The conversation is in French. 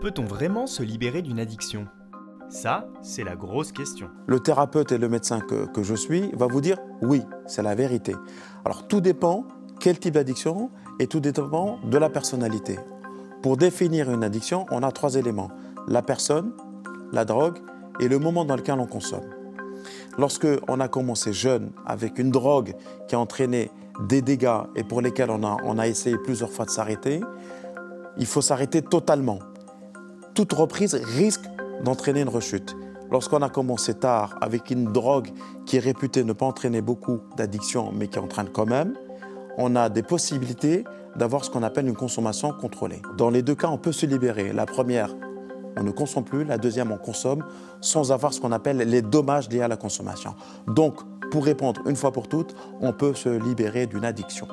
Peut-on vraiment se libérer d'une addiction? Ça, c'est la grosse question. Le thérapeute et le médecin que, que je suis va vous dire oui, c'est la vérité. Alors tout dépend quel type d'addiction et tout dépend de la personnalité. Pour définir une addiction, on a trois éléments. La personne, la drogue et le moment dans lequel on consomme. Lorsque on a commencé jeune avec une drogue qui a entraîné des dégâts et pour lesquels on a, on a essayé plusieurs fois de s'arrêter, il faut s'arrêter totalement. Toute reprise risque d'entraîner une rechute. Lorsqu'on a commencé tard avec une drogue qui est réputée ne pas entraîner beaucoup d'addiction mais qui entraîne quand même, on a des possibilités d'avoir ce qu'on appelle une consommation contrôlée. Dans les deux cas, on peut se libérer. La première, on ne consomme plus. La deuxième, on consomme sans avoir ce qu'on appelle les dommages liés à la consommation. Donc, pour répondre une fois pour toutes, on peut se libérer d'une addiction.